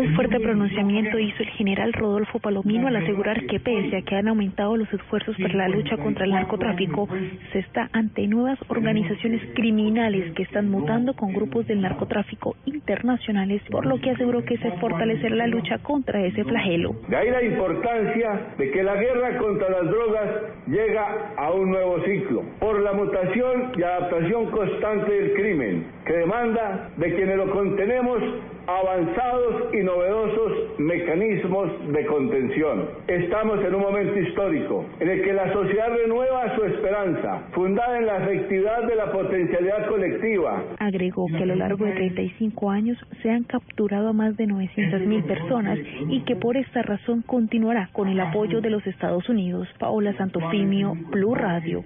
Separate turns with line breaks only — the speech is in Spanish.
Un fuerte pronunciamiento hizo el general Rodolfo Palomino al asegurar que pese a que han aumentado los esfuerzos para la lucha contra el narcotráfico, se está ante nuevas organizaciones criminales que están mutando con grupos del narcotráfico internacionales, por lo que aseguró que se fortalecerá la lucha contra ese flagelo.
De ahí la importancia de que la guerra contra las drogas llega a un nuevo ciclo, por la mutación y adaptación constante del crimen, que demanda de quienes lo contenemos avanzados y novedosos mecanismos de contención. Estamos en un momento histórico en el que la sociedad renueva su esperanza, fundada en la efectividad de la potencialidad colectiva.
Agregó que a lo largo de 35 años se han capturado a más de 900.000 personas y que por esta razón continuará con el apoyo de los Estados Unidos. Paola Santofimio, Blue Radio.